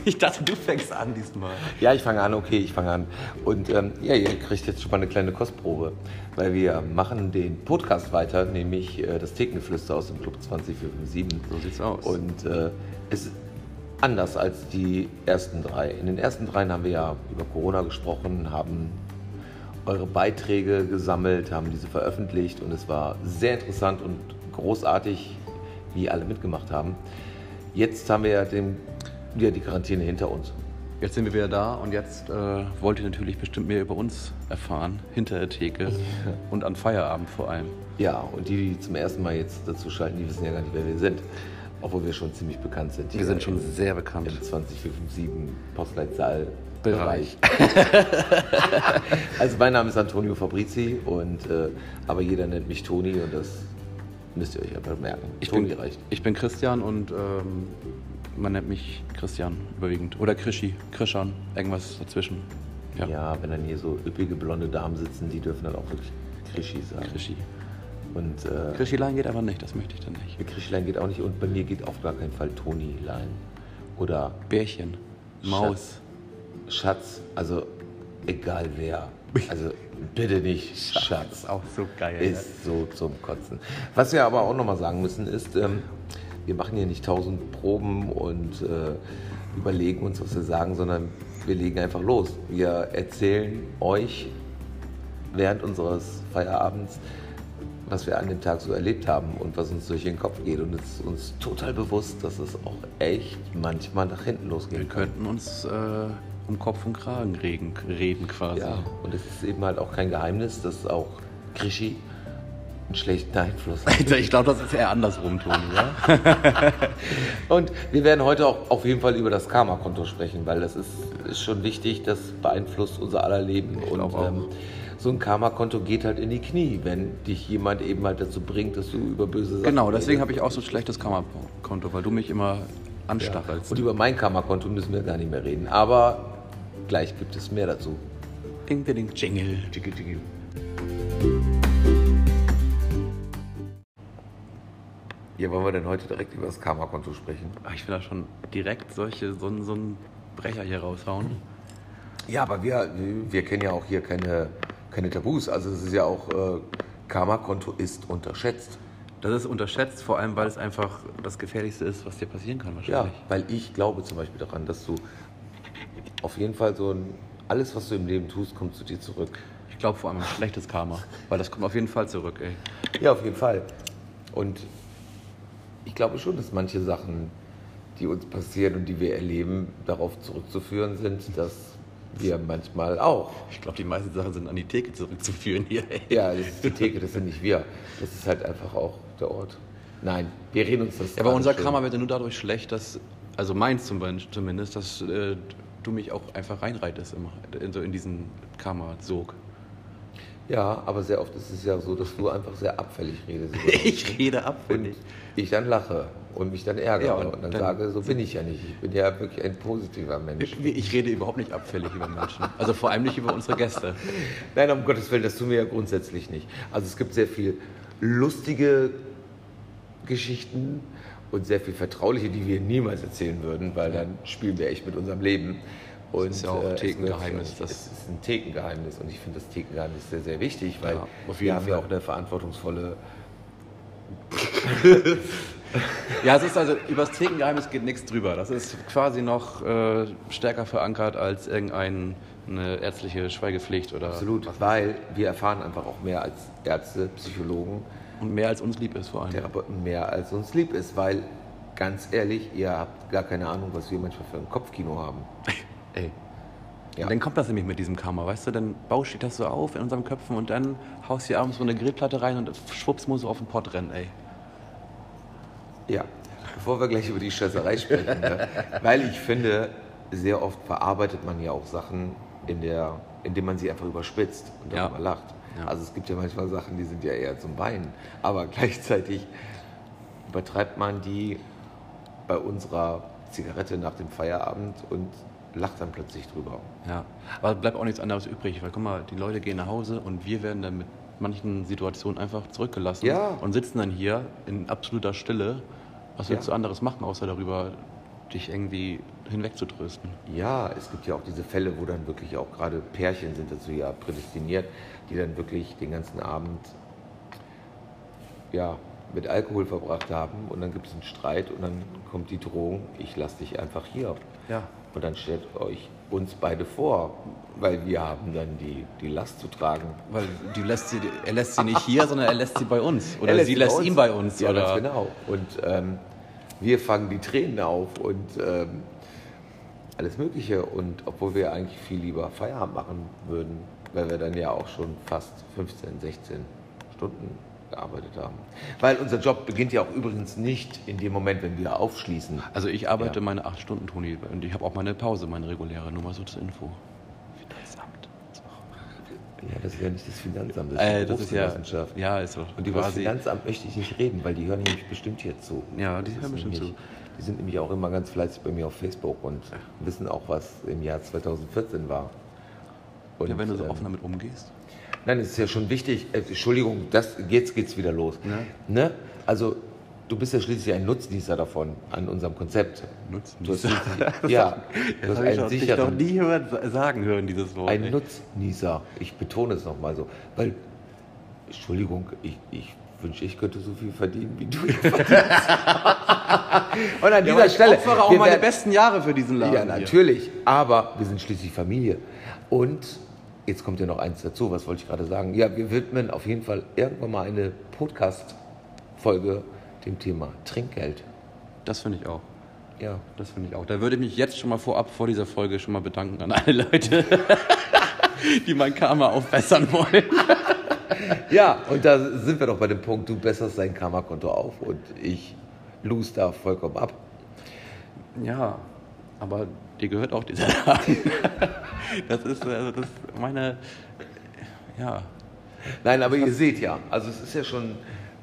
Ich dachte, du fängst an diesmal. Ja, ich fange an, okay, ich fange an. Und ähm, ja, ihr kriegt jetzt schon mal eine kleine Kostprobe, weil wir machen den Podcast weiter, nämlich äh, das Thekengeflüster aus dem Club 20457. So sieht's aus. Und äh, es ist anders als die ersten drei. In den ersten dreien haben wir ja über Corona gesprochen, haben eure Beiträge gesammelt, haben diese veröffentlicht und es war sehr interessant und großartig, wie alle mitgemacht haben. Jetzt haben wir ja, den, ja die Quarantäne hinter uns. Jetzt sind wir wieder da und jetzt äh, wollt ihr natürlich bestimmt mehr über uns erfahren, hinter der Theke und an Feierabend vor allem. Ja, und die, die zum ersten Mal jetzt dazu schalten, die wissen ja gar nicht, wer wir sind. Obwohl wir schon ziemlich bekannt sind. Wir sind schon sehr bekannt. Im 20457 Postleitzahl. Bereich. also mein Name ist Antonio Fabrizi und äh, aber jeder nennt mich Toni und das müsst ihr euch einfach merken. Ich Toni bin, reicht. ich bin Christian und ähm, man nennt mich Christian überwiegend. Oder Krischi, Krischan, irgendwas dazwischen. Ja. Ja, wenn dann hier so üppige blonde Damen sitzen, die dürfen dann auch wirklich Krischi sagen. Krischi. Und äh, Krischilein geht aber nicht, das möchte ich dann nicht. mit Krischilein geht auch nicht und bei mir geht auf gar keinen Fall Toni-Lein. Oder Bärchen, Maus. Schatz, also egal wer. Also bitte nicht Schatz. auch so geil. Ist so zum Kotzen. Was wir aber auch nochmal sagen müssen ist, ähm, wir machen hier nicht tausend Proben und äh, überlegen uns, was wir sagen, sondern wir legen einfach los. Wir erzählen euch während unseres Feierabends, was wir an dem Tag so erlebt haben und was uns durch den Kopf geht. Und es ist uns total bewusst, dass es auch echt manchmal nach hinten Wir losgehen kann. könnten uns äh, um Kopf und Kragen reden, reden quasi. Ja, und es ist eben halt auch kein Geheimnis, dass auch Krischi einen schlechten Einfluss. Alter, ich glaube, das ist eher andersrum, Toni, ja? Und wir werden heute auch auf jeden Fall über das Karma-Konto sprechen, weil das ist, ist schon wichtig, das beeinflusst unser aller Leben. Und glaub auch. ähm, so ein Karma-Konto geht halt in die Knie, wenn dich jemand eben halt dazu bringt, dass du über böse Sachen Genau, deswegen habe ich auch so ein schlechtes Kammerkonto, weil du mich immer ja. anstachelst. Und über mein Karma-Konto müssen wir gar nicht mehr reden. Aber gleich gibt es mehr dazu. Ding, ding, ding, Jingle. Tschicki, Ja, wollen wir denn heute direkt über das Karma-Konto sprechen? Ah, Ich will da schon direkt solche, so, einen- so einen Brecher hier raushauen. Ja, aber wir, wir kennen ja auch hier keine, keine Tabus. Also es ist ja auch, äh, Karma-Konto ist unterschätzt. Das ist unterschätzt, vor allem, weil es einfach das Gefährlichste ist, was dir passieren kann Ja, wahrscheinlich. weil ich glaube zum Beispiel daran, dass du auf jeden Fall so ein, alles, was du im Leben tust, kommt zu dir zurück. Ich glaube vor allem ein schlechtes Karma, weil das kommt auf jeden Fall zurück, ey. Ja, auf jeden Fall. Und ich glaube schon, dass manche Sachen, die uns passieren und die wir erleben, darauf zurückzuführen sind, dass wir manchmal auch. Ich glaube, die meisten Sachen sind an die Theke zurückzuführen hier, ey. Ja, das ist die Theke, das sind nicht wir. Das ist halt einfach auch der Ort. Nein, wir reden uns das. Ja, aber unser. Karma wird ja nur dadurch schlecht, dass, also meins zum Beispiel zumindest, dass äh, du mich auch einfach reinreitest immer, in, so in diesen Karma-Sog. Ja, aber sehr oft ist es ja so, dass du einfach sehr abfällig redest. Ich rede ab, und ich dann lache und mich dann ärgere Ja, und, und dann, dann- sage, so bin ich ja nicht. Ich bin ja wirklich ein positiver Mensch. Ich, ich rede überhaupt nicht abfällig über Menschen. Also vor allem nicht über unsere Gäste. Nein, um Gottes Willen, das tun wir ja grundsätzlich nicht. Also es gibt sehr viel lustige Geschichten und sehr viel vertrauliche, die wir niemals erzählen würden, weil dann spielen wir echt mit unserem Leben. Und, ist ja auch äh, es Thekengeheimnis, das- ist ein Thekengeheimnis und ich finde das Thekengeheimnis sehr, sehr wichtig, weil Ja, wir haben ja auch eine verantwortungsvolle Ja, es ist also, über das Thekengeheimnis geht nichts drüber. Das ist quasi noch äh, stärker verankert als irgendeine ärztliche Schweigepflicht oder Absolut, weil wir erfahren einfach auch mehr als Ärzte, Psychologen, und mehr als uns lieb ist vor allem. Therapeuten mehr als uns lieb ist, weil ganz ehrlich, ihr habt gar keine Ahnung, was wir manchmal für ein Kopfkino haben. Ey. Ja. Und dann kommt das nämlich mit diesem Karma, weißt du? Dann bauscht das so auf in unseren Köpfen und dann haust du abends so eine Grillplatte rein und schwupps muss so auf den Pott rennen, ey. Ja, bevor wir gleich über die Scheißerei sprechen, ne? weil ich finde, sehr oft verarbeitet man ja auch Sachen, in der, indem man sie einfach überspitzt und Ja. darüber lacht. Ja. Also es gibt ja manchmal Sachen, die sind ja eher zum Weinen, aber gleichzeitig übertreibt man die bei unserer Zigarette nach dem Feierabend und lacht dann plötzlich drüber. Ja, aber bleibt auch nichts anderes übrig, weil guck mal, die Leute gehen nach Hause und wir werden dann mit manchen Situationen einfach zurückgelassen Ja. und sitzen dann hier in absoluter Stille. Was willst Ja. du anderes machen, außer darüber dich irgendwie hinwegzutrösten. Ja, es gibt ja auch diese Fälle, wo dann wirklich auch gerade Pärchen sind dazu ja prädestiniert, die dann wirklich den ganzen Abend ja, mit Alkohol verbracht haben und dann gibt es einen Streit und dann kommt die Drohung, ich lasse dich einfach hier. Ja. Und dann stellt euch uns beide vor, weil wir haben dann die, die Last zu tragen. Weil die lässt sie, er lässt sie nicht hier, sondern er lässt sie bei uns. Oder Er lässt sie lässt bei ihn bei uns. Ja, oder? ganz genau. Und ähm, wir fangen die Tränen auf und ähm, alles Mögliche. Und obwohl wir eigentlich viel lieber Feierabend machen würden, weil wir dann ja auch schon fast 15, 16 Stunden gearbeitet haben. Weil unser Job beginnt ja auch übrigens nicht in dem Moment, wenn wir aufschließen. Also ich arbeite Ja. meine acht Stunden, Toni, und ich habe auch meine Pause, meine reguläre, nur mal so zur Info. Finanzamt. Ja, das ist ja nicht das Finanzamt, das ist Äh, die das ist ja, Berufsgenossenschaft. ja, ist doch Und über das Finanzamt möchte ich nicht reden, weil die hören nämlich bestimmt hier zu. Ja, die Das hören bestimmt nämlich- Die sind nämlich auch immer ganz fleißig bei mir auf Facebook und wissen auch, was im Jahr 2014 war. Und, ja, wenn du so ähm, offen damit umgehst. Nein, es ist ja schon wichtig. Äh, Entschuldigung, das, jetzt geht's wieder los. Ja. Ne? Also, du bist ja schließlich ein Nutznießer davon, an unserem Konzept. Du hast schließlich, ja, du hast einen sicheren, nie hören, sagen hören, dieses Wort. ein ey. Nutznießer. Ich betone es nochmal so. Weil, Entschuldigung, ich, ich wünsche, ich könnte so viel verdienen, wie du verdienst. Und an Ja, dieser aber ich Stelle. opfere auch meine besten Jahre für diesen Laden. Ja, hier. natürlich. Aber wir sind schließlich Familie. Und jetzt kommt ja noch eins dazu. Was wollte ich gerade sagen? Ja, wir widmen auf jeden Fall irgendwann mal eine Podcast-Folge dem Thema Trinkgeld. Das finde ich auch. Ja. Das finde ich auch. Da würde ich mich jetzt schon mal vorab vor dieser Folge schon mal bedanken an alle Leute, die mein Karma aufbessern wollen. Ja, und da sind wir doch bei dem Punkt, du besserst dein Karma-Konto auf und ich lose da vollkommen ab. Ja, aber dir gehört auch dieser Laden. Das ist, also das meine, ja, Nein, aber ihr seht ja, also es ist ja schon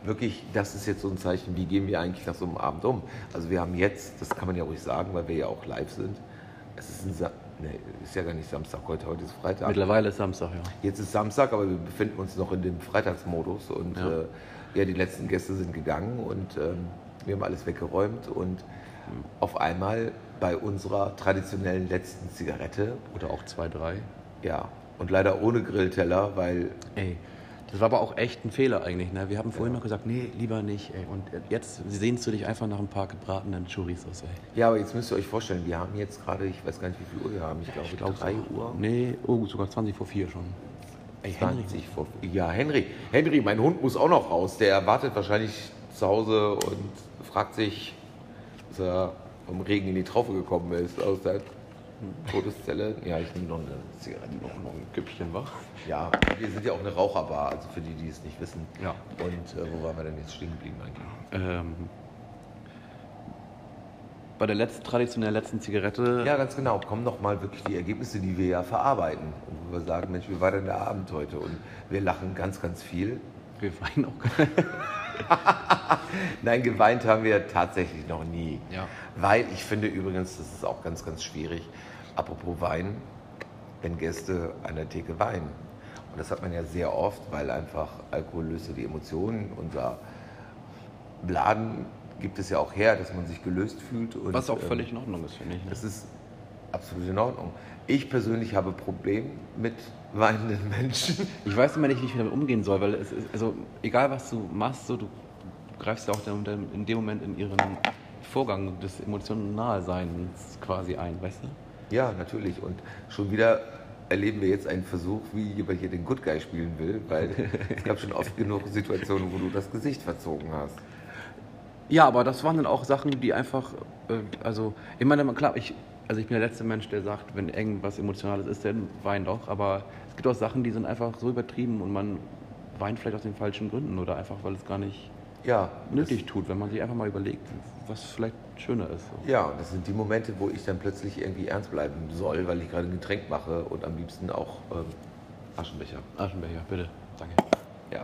wirklich, das ist jetzt so ein Zeichen, wie gehen wir eigentlich nach so einem Abend um? Also wir haben jetzt, das kann man ja ruhig sagen, weil wir ja auch live sind, es ist ein Sa nee, ist ja gar nicht Samstag heute, heute ist Freitag. mittlerweile ist Samstag, ja. Jetzt ist Samstag, aber wir befinden uns noch in dem Freitagsmodus und Ja. ja, äh, ja die letzten Gäste sind gegangen und ähm, wir haben alles weggeräumt und auf einmal bei unserer traditionellen letzten Zigarette, Oder auch zwei, drei. ja, und leider ohne Grillteller, weil Ey, das war aber auch echt ein Fehler eigentlich. Ne? Wir haben vorhin noch gesagt, nee, lieber nicht. Ey. Und jetzt sehnst du dich einfach nach ein paar gebratenen Churrisos. Ey. Ja, aber jetzt müsst ihr euch vorstellen, wir haben jetzt gerade, ich weiß gar nicht, wie viel Uhr wir haben. Ich glaube, glaub, 3 so- Uhr. Nee, oh, sogar 20 vor 4 schon. Ey, Henry. 20 vor. Ja, Henry. Henry, mein Hund muss auch noch raus. Der wartet wahrscheinlich zu Hause und fragt sich, dass er vom Regen in die Traufe gekommen ist aus der Todeszelle. Ja, ich nehme noch eine Zigarette. Noch, noch ein Güppchen wach. Ja, wir sind ja auch eine Raucherbar, also für die, die es nicht wissen. Ja. Und äh, wo waren wir denn jetzt stehen geblieben eigentlich? Ähm, bei der letzten, traditionell letzten Zigarette. Ja, ganz genau. Kommen noch mal wirklich die Ergebnisse, die wir ja verarbeiten. Und wo wir sagen, Mensch, wie war denn der Abend heute? Und wir lachen ganz, ganz viel. Wir weinen auch. Nein, geweint haben wir tatsächlich noch nie. Ja. Weil ich finde übrigens, das ist auch ganz, ganz schwierig. Apropos Wein, wenn Gäste an der Theke weinen. Und das hat man ja sehr oft, weil einfach Alkohol löst ja die Emotionen. Unser Laden gibt es ja auch her, dass man sich gelöst fühlt. Und, Was auch ähm, völlig in Ordnung ist, finde ich. Ne? Das ist absolut in Ordnung. Ich persönlich habe Problem mit weinenden Menschen. Ich weiß immer nicht, wie ich damit umgehen soll, weil es ist, also egal was du machst, so, du greifst ja auch dann dann in dem Moment in ihren Vorgang des Emotionalseins quasi ein, weißt du? Ja, natürlich. Und schon wieder erleben wir jetzt einen Versuch, wie jemand hier den Good Guy spielen will, weil es gab schon oft genug Situationen, wo du das Gesicht verzogen hast. Ja, aber das waren dann auch Sachen, die einfach, äh, also ich meine, klar, ich, also ich bin der letzte Mensch, der sagt, wenn irgendwas Emotionales ist, dann wein doch, aber es gibt auch Sachen, die sind einfach so übertrieben und man weint vielleicht aus den falschen Gründen oder einfach, weil es gar nicht Ja, nötig tut, wenn man sich einfach mal überlegt, was vielleicht schöner ist. So. Ja, und das sind die Momente, wo ich dann plötzlich irgendwie ernst bleiben soll, weil ich gerade ein Getränk mache und am liebsten auch ähm, Aschenbecher. Aschenbecher, bitte, danke. Ja.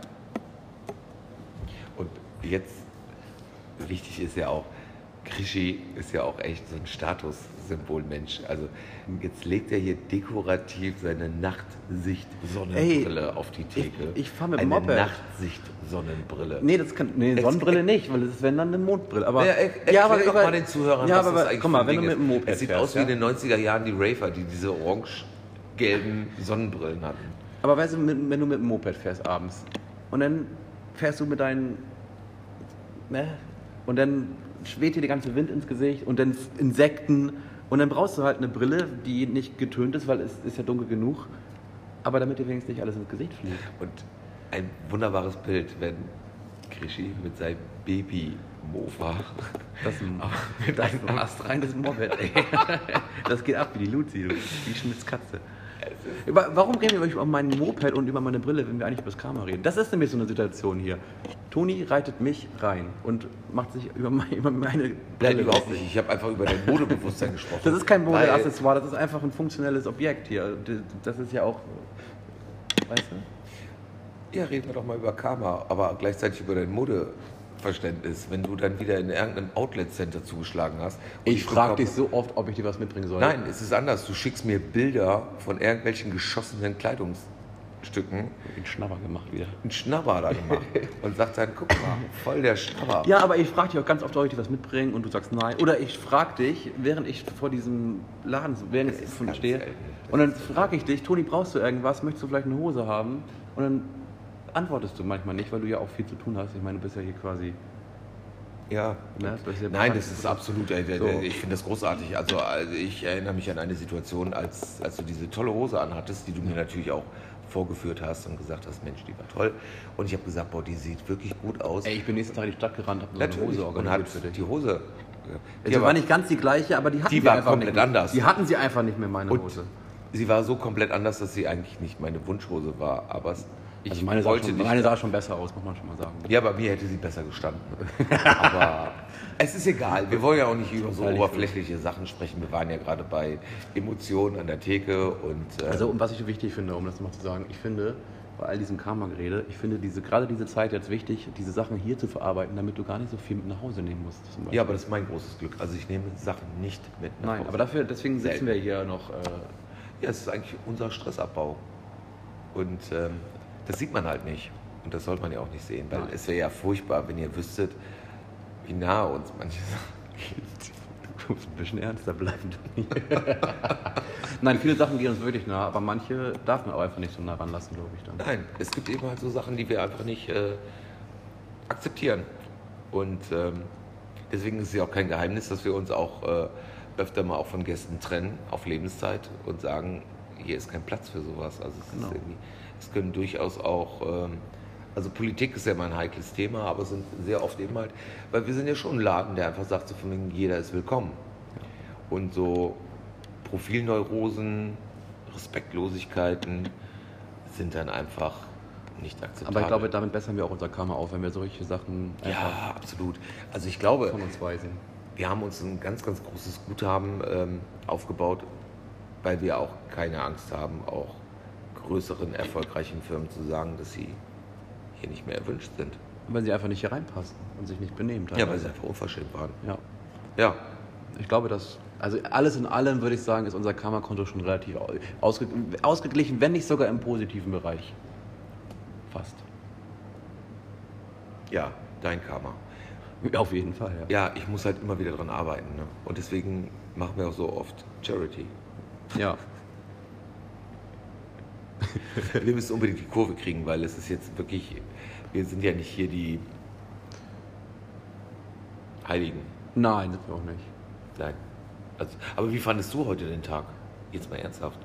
Und jetzt, wichtig ist ja auch, Krischi ist ja auch echt so ein Statussymbolmensch. Also jetzt legt er hier dekorativ seine Nachtsicht-Sonnenbrille auf die Theke. ich- ich fahr mit dem Eine Moped. Nachtsicht-Sonnenbrille. Nee, das kann. Nee, Sonnenbrille nicht, weil das wäre dann eine Mondbrille. Aber, Ja, er, erklär aber, doch mal den Zuhörern, ja, was aber, das eigentlich guck mal, wenn Ding du mit dem Moped Es sieht fährst, aus wie ja? in den 90er Jahren die Raver, die diese orange-gelben Sonnenbrillen hatten. Aber weißt du, wenn du mit dem Moped fährst abends und dann fährst du mit deinen. Ne? Und dann schwebt dir der ganze Wind ins Gesicht und dann Insekten. Und dann brauchst du halt eine Brille, die nicht getönt ist, weil es ist ja dunkel genug. Aber damit dir wenigstens nicht alles ins Gesicht fliegt. Und ein wunderbares Bild, wenn Krischi mit seinem Baby-Mofa Das ist ein, das ist ein astreines Moped, ey. Das geht ab wie die Luzi, du. wie Schmitz Katze. Warum reden wir über mein Moped und über meine Brille, wenn wir eigentlich über das Karma reden? Das ist nämlich so eine Situation hier. Toni reitet mich rein und macht sich über meine, über meine Nein, Brille überhaupt lustig. nicht. Ich habe einfach über dein Modebewusstsein gesprochen. Das ist kein Modelaccessoire, das ist einfach ein funktionelles Objekt hier. Das ist ja auch, weißt du? Ja, reden wir doch mal über Karma, aber gleichzeitig über dein Modeverständnis, wenn du dann wieder in irgendeinem Outlet-Center zugeschlagen hast. Ich frage dich so oft, ob ich dir was mitbringen soll. Nein, es ist anders. Du schickst mir Bilder von irgendwelchen geschossenen Kleidungsstücken, Den Schnabber gemacht wieder. einen Schnabber da gemacht und sagst dann, guck mal, voll der Schnabber. Ja, aber ich frage dich auch ganz oft, soll ich dir was mitbringen? Und du sagst nein. Oder ich frage dich, während ich vor diesem Laden während ich stehe, und dann frage ich dich, Toni, brauchst du irgendwas? Möchtest du vielleicht eine Hose haben? Und dann antwortest du manchmal nicht, weil du ja auch viel zu tun hast. Ich meine, du bist ja hier quasi. Ja. Ne, ja Nein, das ist absolut, äh, äh, So. ich finde das großartig. Also, ich erinnere mich an eine Situation, als, als du diese tolle Hose anhattest, die du mir natürlich auch vorgeführt hast und gesagt hast, Mensch, die war toll. Und ich habe gesagt, boah, die sieht wirklich gut aus. Ey, ich bin nächsten Tag in die Stadt gerannt, habe so eine. Hose und organisiert hat für dich. die Hose. Die Die war war, nicht ganz die gleiche, aber die hatten Die sie war einfach komplett nicht mehr. anders. Die hatten sie einfach nicht mehr, meine und Hose. sie war so komplett anders, dass sie eigentlich nicht meine Wunschhose war. Aber es- ich Also meine, sah wollte schon, nicht. meine sah schon besser aus, muss man schon mal sagen. Ja, bei mir hätte sie besser gestanden. Aber es ist egal. Wir wollen ja auch nicht über so oberflächliche Sachen sprechen. Wir waren ja gerade bei Emotionen an der Theke und äh, Also und was ich wichtig finde, um das mal zu sagen, ich finde bei all diesem Karma-Gerede, ich finde diese, gerade diese Zeit jetzt wichtig, diese Sachen hier zu verarbeiten, damit du gar nicht so viel mit nach Hause nehmen musst. ja, aber das ist mein großes Glück. Also ich nehme Sachen nicht mit nach Nein, Hause. aber dafür, deswegen sitzen Selten. wir hier noch. Äh, Ja, es ist eigentlich unser Stressabbau. Und ähm, das sieht man halt nicht. Und das sollte man ja auch nicht sehen, weil Nein. es wäre ja furchtbar, wenn ihr wüsstet, wie nah uns manche Sachen du musst ein bisschen ernster bleiben. Toni. Nein, viele Sachen gehen uns wirklich nah, aber manche darf man auch einfach nicht so nah ranlassen, glaube ich. Dann. Nein, es gibt eben halt so Sachen, die wir einfach nicht äh, akzeptieren. Und ähm, deswegen ist es ja auch kein Geheimnis, dass wir uns auch äh, öfter mal auch von Gästen trennen auf Lebenszeit und sagen, hier ist kein Platz für sowas. Also es, Genau. ist irgendwie, es können durchaus auch, ähm, also Politik ist ja immer ein heikles Thema, aber es sind sehr oft eben halt, weil wir sind ja schon ein Laden, der einfach sagt, so von wegen, jeder ist willkommen. Und so Profilneurosen, Respektlosigkeiten sind dann einfach nicht akzeptabel. Aber ich glaube, damit bessern wir auch unser Karma auf, wenn wir solche Sachen ja, absolut. Also ich glaube, von uns weisen. wir haben uns ein ganz, ganz großes Guthaben ähm, aufgebaut, weil wir auch keine Angst haben, auch größeren, erfolgreichen Firmen zu sagen, dass sie hier nicht mehr erwünscht sind. Weil sie einfach nicht hier reinpassen und sich nicht benehmen. Ja, weil teilweise. sie einfach unverschämt waren. ja. Ja, Ich glaube, dass, also alles in allem würde ich sagen, ist unser Karma-Konto schon relativ au- ausge, ausgeglichen, wenn nicht sogar im positiven Bereich. Fast. ja, dein Karma. Auf jeden Fall, ja. Ja, ich muss halt immer wieder dran arbeiten. Ne? Und deswegen machen wir auch so oft Charity. Ja. Wir müssen unbedingt die Kurve kriegen, weil es ist jetzt wirklich, wir sind ja nicht hier die Heiligen. Nein, sind wir auch nicht. Nein. Also, aber wie fandest du heute den Tag? Jetzt mal ernsthaft.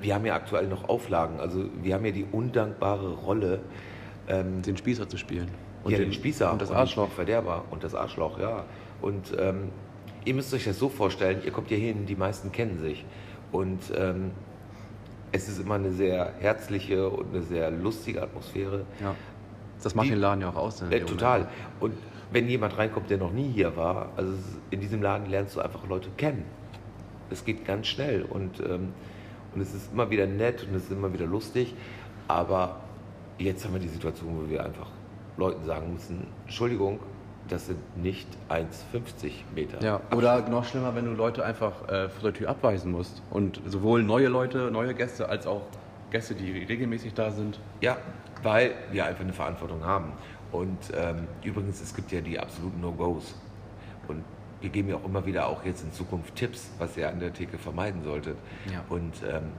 Wir haben ja aktuell noch Auflagen. Also wir haben ja die undankbare Rolle, ähm, Den Spießer zu spielen. ja, den, Spießer Und das den Arschloch. Verderber und das Arschloch, ja. Und ähm, ihr müsst euch das so vorstellen, ihr kommt hier hin, die meisten kennen sich. Und ähm, es ist immer eine sehr herzliche und eine sehr lustige Atmosphäre. Ja. Das macht Die- den Laden ja auch aus. Äh, total. Und wenn jemand reinkommt, der noch nie hier war, also in diesem Laden lernst du einfach Leute kennen. Es geht ganz schnell und, ähm, und es ist immer wieder nett und es ist immer wieder lustig. Aber jetzt haben wir die Situation, wo wir einfach Leuten sagen müssen, Entschuldigung, das sind nicht 1,50 Meter. Ja, oder noch schlimmer, wenn du Leute einfach äh, vor der Tür abweisen musst. Und sowohl neue Leute, neue Gäste, als auch Gäste, die regelmäßig da sind. Ja, weil wir einfach eine Verantwortung haben. Und ähm, übrigens, es gibt ja die absoluten No-Gos. Und wir geben ja auch immer wieder auch jetzt in Zukunft Tipps, was ihr an der Theke vermeiden solltet. Ja. Und ähm,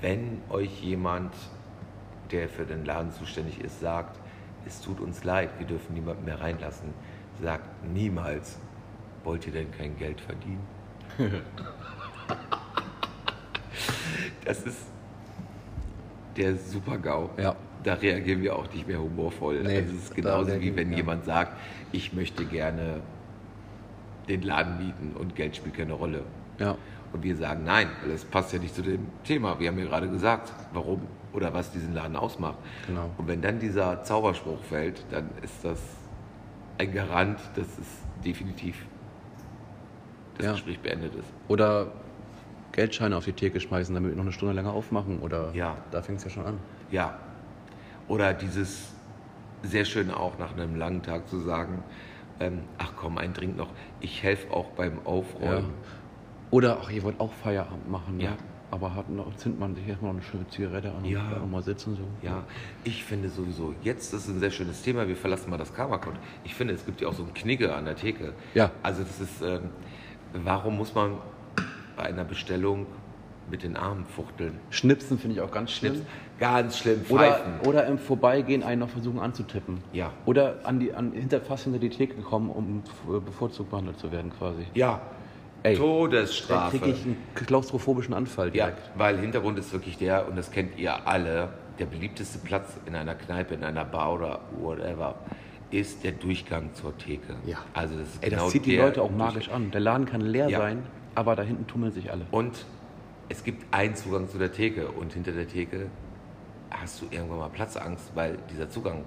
wenn euch jemand, der für den Laden zuständig ist, sagt, es tut uns leid, wir dürfen niemanden mehr reinlassen, sagt niemals, wollt ihr denn kein Geld verdienen? das ist der Super-GAU. Ja. Da reagieren wir auch nicht mehr humorvoll. Nee, also es ist genauso wie wenn ja. jemand sagt, ich möchte gerne den Laden mieten und Geld spielt keine Rolle. Ja. Und wir sagen nein, weil das passt ja nicht zu dem Thema. Wir haben ja gerade gesagt, warum oder was diesen Laden ausmacht. Genau. Und wenn dann dieser Zauberspruch fällt, dann ist das ein Garant, dass es definitiv das Ja. Gespräch beendet ist. Oder Geldscheine auf die Theke schmeißen, damit wir noch eine Stunde länger aufmachen. Oder Ja. da fängt es ja schon an. Ja. Oder dieses sehr schön auch nach einem langen Tag zu sagen, ähm, ach komm, ein Drink noch. Ich helfe auch beim Ja. Aufräumen. Oder, ach, ihr wollt auch Feierabend machen, ne? Ja. Aber hat noch, zündet man sich erstmal eine schöne Zigarette an Ja. und kann auch mal sitzen so. Ja, ich finde sowieso, jetzt ist ein sehr schönes Thema, wir verlassen mal das Karma-Code. Ich finde, es gibt ja auch so einen Knigge an der Theke. Ja. Also das ist, ähm, warum muss man bei einer Bestellung mit den Armen fuchteln? Schnipsen finde ich auch ganz schlimm. Schnips, ganz schlimm, Oder, pfeifen. oder im Vorbeigehen einen noch versuchen anzutippen. Ja. Oder an die, an, hinter, fast hinter die Theke kommen, um bevorzugt behandelt zu werden quasi. Ja, Ey, Todesstrafe. kriege ich einen klaustrophobischen Anfall Ja, direkt. weil Hintergrund ist wirklich der, und das kennt ihr alle, der beliebteste Platz in einer Kneipe, in einer Bar oder whatever, ist der Durchgang zur Theke. Ja. Also das ist Ey, das genau zieht die Leute auch magisch an. Der Laden kann leer Ja. sein, aber da hinten tummeln sich alle. Und es gibt einen Zugang zu der Theke und hinter der Theke hast du irgendwann mal Platzangst, weil dieser Zugang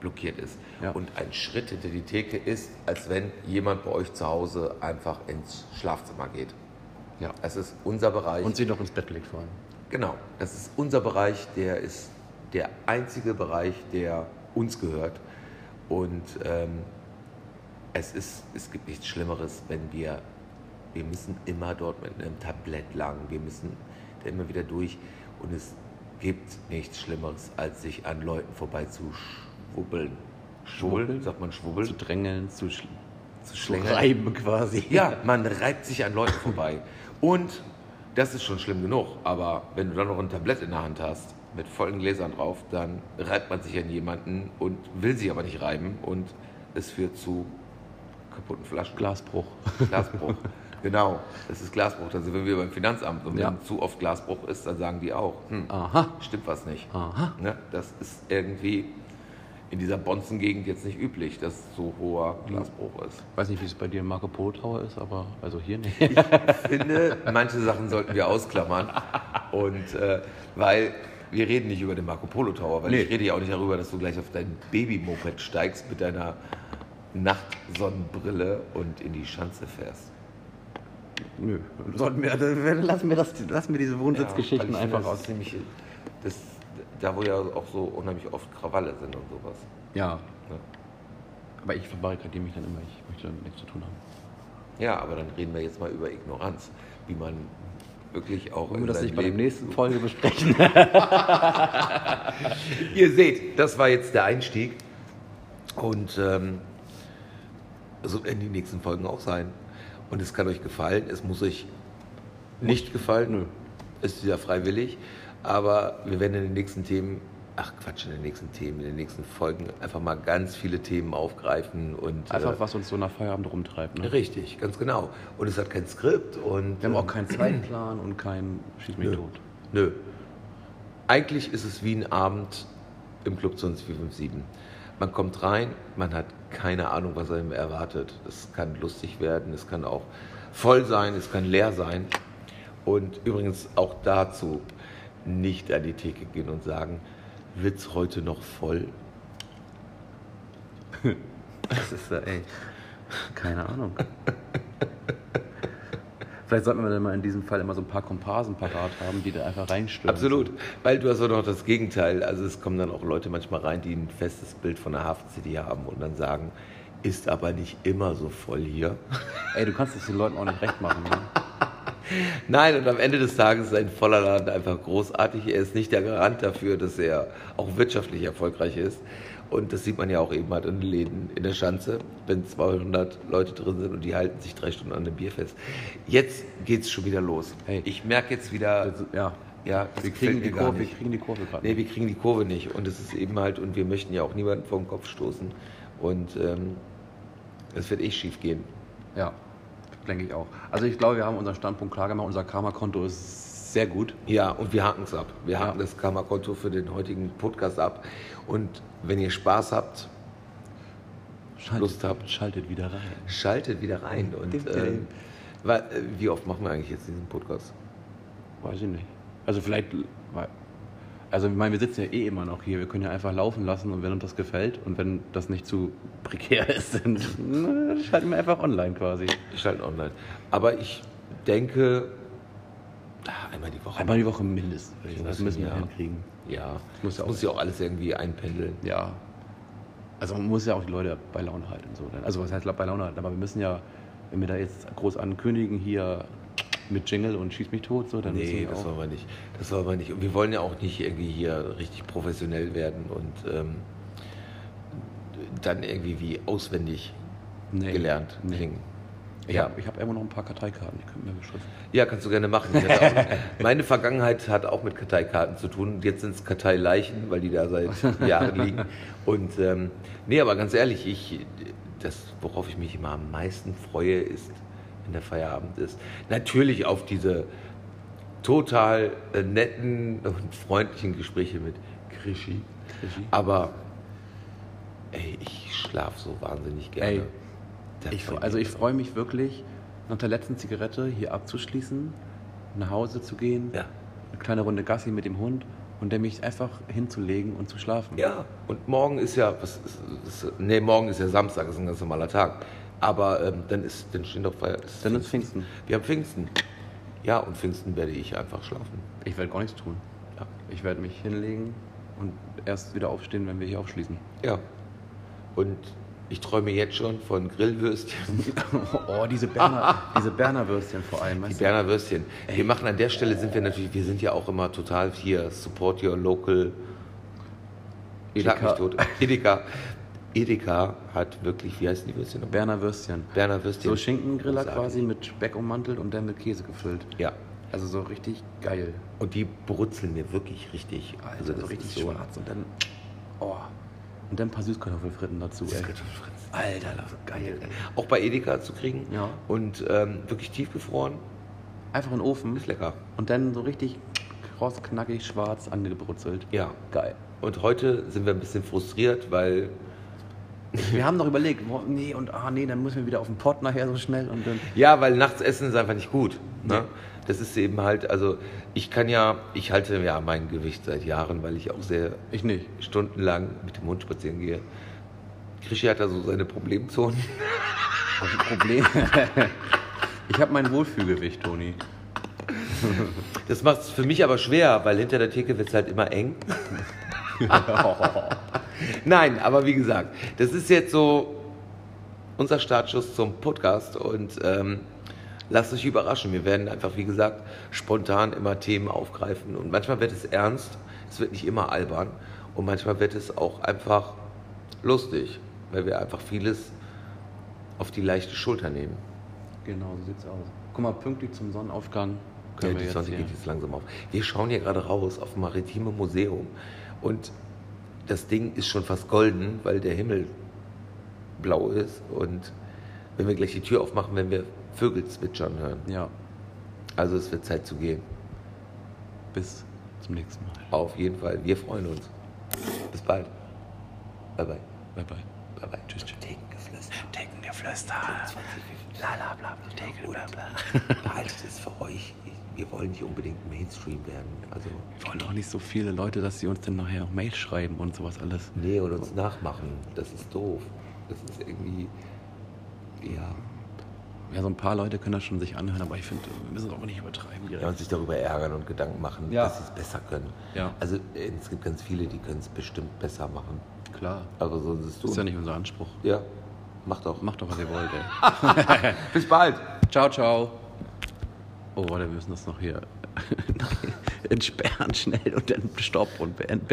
blockiert ist. Ja. Und ein Schritt hinter die Theke ist, als wenn jemand bei euch zu Hause einfach ins Schlafzimmer geht. Ja. Es ist unser Bereich. Und sie noch ins Bett legt vor allem. Genau, das ist unser Bereich, der ist der einzige Bereich, der uns gehört. Und ähm, es, ist, es gibt nichts Schlimmeres, wenn wir, wir müssen immer dort mit einem Tablett lang, wir müssen da immer wieder durch. Und es gibt nichts Schlimmeres, als sich an Leuten vorbei zu schwubbeln. Schwubbeln? Sagt man schwubbeln? Zu drängeln, zu, schl Zu zu reiben quasi. Ja, man reibt sich an Leuten vorbei. Und das ist schon schlimm genug. Aber wenn du dann noch ein Tablett in der Hand hast, mit vollen Gläsern drauf, dann reibt man sich an jemanden und will sich aber nicht reiben. Und es führt zu kaputten Flaschen. Glasbruch. Glasbruch. genau, das ist Glasbruch. Da sind wir beim Finanzamt. Und wenn Ja. zu oft Glasbruch ist, dann sagen die auch, hm, Aha. stimmt was nicht. Aha. Ne? Das ist irgendwie in dieser Bonzengegend jetzt nicht üblich, dass so hoher Glasbruch ist. Weiß nicht, wie es bei dir im Marco Polo Tower ist, aber also hier nicht. Ich finde, manche Sachen sollten wir ausklammern. Und äh, weil wir reden nicht über den Marco Polo Tower, weil Nee. ich rede ja auch nicht darüber, dass du gleich auf dein Babymoped steigst mit deiner Nachtsonnenbrille und in die Schanze fährst. Nö. Sollten wir, also, lassen, wir das, lassen wir diese Wohnsitzgeschichten Ja, einfach das raus. Ziemlich, das, da wo ja auch so unheimlich oft Krawalle sind und sowas. Ja. Ne? Aber ich verbarrikadiere mich dann immer, ich möchte damit nichts zu tun haben. Ja, aber dann reden wir jetzt mal über Ignoranz, wie man wirklich auch Wollen wir in das seinem nicht bei der nächsten Folge besprechen? Ihr seht, das war jetzt der Einstieg. Und ähm, so werden die nächsten Folgen auch sein. Und es kann euch gefallen, es muss euch nicht gefallen. Nö. Ist ja freiwillig. Aber wir werden in den nächsten Themen, ach Quatsch, in den nächsten Themen, in den nächsten Folgen einfach mal ganz viele Themen aufgreifen. Und, Einfach, äh, was uns so nach Feierabend rumtreibt. Ne? Richtig, ganz genau. Und es hat kein Skript. Und, Wir haben auch ähm, keinen Zeitplan und keinen Schieß mich Nö. tot. Nö. Eigentlich ist es wie ein Abend im Club 2457. Man kommt rein, man hat keine Ahnung, was einem erwartet. Es kann lustig werden, es kann auch voll sein, es kann leer sein. Und übrigens auch dazu nicht an die Theke gehen und sagen, wird's heute noch voll? Das ist ja, ey, keine Ahnung. Vielleicht sollten wir dann mal in diesem Fall immer so ein paar Komparsen parat haben, die da einfach reinstürmen. Absolut, weil du hast auch noch das Gegenteil. Also es kommen dann auch Leute manchmal rein, die ein festes Bild von der Hafen City haben und dann sagen, ist aber nicht immer so voll hier. Ey, du kannst es den Leuten auch nicht recht machen. Ne? Nein, und am Ende des Tages ist ein voller Laden einfach großartig. Er ist nicht der Garant dafür, dass er auch wirtschaftlich erfolgreich ist. Und das sieht man ja auch eben halt in den Läden in der Schanze, wenn 200 Leute drin sind und die halten sich drei Stunden an dem Bier fest. Jetzt geht's schon wieder los. Hey. Ich merke jetzt wieder, Also, ja, ja, das wir kriegen, die Kurve, wir kriegen die Kurve gerade. Nee, wir kriegen die Kurve nicht. Und es ist eben halt, und wir möchten ja auch niemanden vor den Kopf stoßen. Und ähm, es wird eh schief gehen. Ja, denke ich auch. Also ich glaube, wir haben unseren Standpunkt klar gemacht. Unser Karma-Konto ist sehr gut. Ja, und wir haken es ab. Wir Ja. haken das Karma-Konto für den heutigen Podcast ab. Und wenn ihr Spaß habt, Lust habt, schaltet wieder rein. schaltet wieder rein. Und ähm, wa- äh, wie oft machen wir eigentlich jetzt diesen Podcast? Weiß ich nicht. Also vielleicht, weil- also ich meine, wir sitzen ja eh immer noch hier. Wir können ja einfach laufen lassen und wenn uns das gefällt und wenn das nicht zu prekär ist, dann na, schalten wir einfach online quasi. Ich schalte online. Aber ich denke, einmal die Woche. Einmal die Woche mindestens. ich Das müssen wir ja. hinkriegen. Ja, Das muss ja auch muss ja auch alles irgendwie einpendeln. Ja. Also man muss ja auch die Leute bei Laune halten. So. Also was heißt bei Laune halten? Aber wir müssen ja, wenn wir da jetzt groß ankündigen, hier mit Jingle und schieß mich tot, so, dann Nee, das wollen wir nicht. Das wollen wir nicht. Und wir wollen ja auch nicht irgendwie hier richtig professionell werden und ähm, dann irgendwie wie auswendig Nee. gelernt Nee. Ich Ja. habe ich hab immer noch ein paar Karteikarten, die können wir beschriften. Ja, kannst du gerne machen. Meine Vergangenheit hat auch mit Karteikarten zu tun. Jetzt sind es Karteileichen, weil die da seit Jahren liegen. Und ähm, nee, aber ganz ehrlich, ich, das, worauf ich mich immer am meisten freue, ist, wenn der Feierabend ist. Natürlich auf diese total äh, netten und freundlichen Gespräche mit Krischi. Krischi? Aber ey, ich schlafe so wahnsinnig gerne. Ey, Ich, also ich freue mich wirklich, nach der letzten Zigarette hier abzuschließen, nach Hause zu gehen, Ja. eine kleine Runde Gassi mit dem Hund und dann mich einfach hinzulegen und zu schlafen. Ja, und morgen ist ja, was ist, ist, nee, morgen ist ja Samstag, ist ein ganz normaler Tag. Aber ähm, dann ist, dann stehen doch Feier. ist Dann ist Pfingsten. Wir haben Pfingsten. Ja, und Pfingsten werde ich einfach schlafen. Ich werde gar nichts tun. Ja. Ich werde mich hinlegen und erst wieder aufstehen, wenn wir hier aufschließen. Ja. Und ich träume jetzt schon von Grillwürstchen. oh, diese Berner, diese Berner Würstchen vor allem. Die? Berner Würstchen. Wir machen an der Stelle sind wir natürlich, wir sind ja auch immer total hier, support your local. Schlag mich Edeka. tot. Edeka. Edeka hat wirklich, wie heißen die Würstchen? Berner Würstchen. Berner Würstchen. So Schinkengriller quasi mit Speck ummantelt und dann mit Käse gefüllt. Ja. Also so richtig geil. Und die brutzeln mir wirklich richtig. Alter, Also so das richtig ist so schwarz und dann. Oh. Und dann ein paar Süßkartoffelfritten dazu, ey. Süßkartoffelfritz. Alter, das ist geil. Auch bei Edeka zu kriegen. Ja. Und ähm, wirklich tiefgefroren. Einfach in den Ofen Ist lecker. und dann so richtig kross, knackig, schwarz angebrutzelt. Ja. Geil. Und heute sind wir ein bisschen frustriert, weil Wir haben noch überlegt, boah, nee und ah nee, dann müssen wir wieder auf den Pott nachher so schnell und dann. Ja, weil nachts essen ist einfach nicht gut. Ne? Nee. Das ist eben halt, also ich kann ja, ich halte ja mein Gewicht seit Jahren, weil ich auch sehr Ich nicht. stundenlang mit dem Hund spazieren gehe. Krischi hat da so seine Problemzonen. Ein Problem. ich habe mein Wohlfühlgewicht, Toni. Das macht es für mich aber schwer, weil hinter der Theke wird es halt immer eng. Nein, aber wie gesagt, das ist jetzt so unser Startschuss zum Podcast und ähm, lasst euch überraschen. Wir werden einfach, wie gesagt, spontan immer Themen aufgreifen und manchmal wird es ernst, es wird nicht immer albern und manchmal wird es auch einfach lustig, weil wir einfach vieles auf die leichte Schulter nehmen. Genau, so sieht's aus. Guck mal, pünktlich zum Sonnenaufgang Ja, wir die Sonne geht jetzt langsam auf. Wir schauen hier gerade raus auf Maritime Museum und das Ding ist schon fast golden, weil der Himmel blau ist und wenn wir gleich die Tür aufmachen, werden wir Vögel zwitschern hören. Ja, Also es wird Zeit zu gehen. bis zum nächsten Mal. Auf jeden Fall. Wir freuen uns. Bis bald. Bye bye. Bye bye. Bye bye. Tschüss, tschüss. Thekengeflüster. Thekengeflüster. La la bla bla. Theken, bla bla. Behaltet es für euch. Wir wollen nicht unbedingt Mainstream werden. Also, Wir wollen doch nicht so viele Leute, dass sie uns dann nachher auch Mail schreiben und sowas alles. nee, und uns nachmachen. Das ist doof. Das ist irgendwie, ja, Ja, so ein paar Leute können das schon sich anhören, aber ich finde, wir müssen es auch nicht übertreiben. Ja, und sich darüber ärgern und Gedanken machen, Ja. dass sie es besser können. Ja. Also äh, es gibt ganz viele, die können es bestimmt besser machen. Klar. Aber so ist es Das ist ja nicht unser Anspruch. Ja. Macht doch. Macht doch, was ihr wollt, ey. Bis bald. Ciao, ciao. Oh, warte, wir müssen das noch hier entsperren schnell und dann stopp und beenden.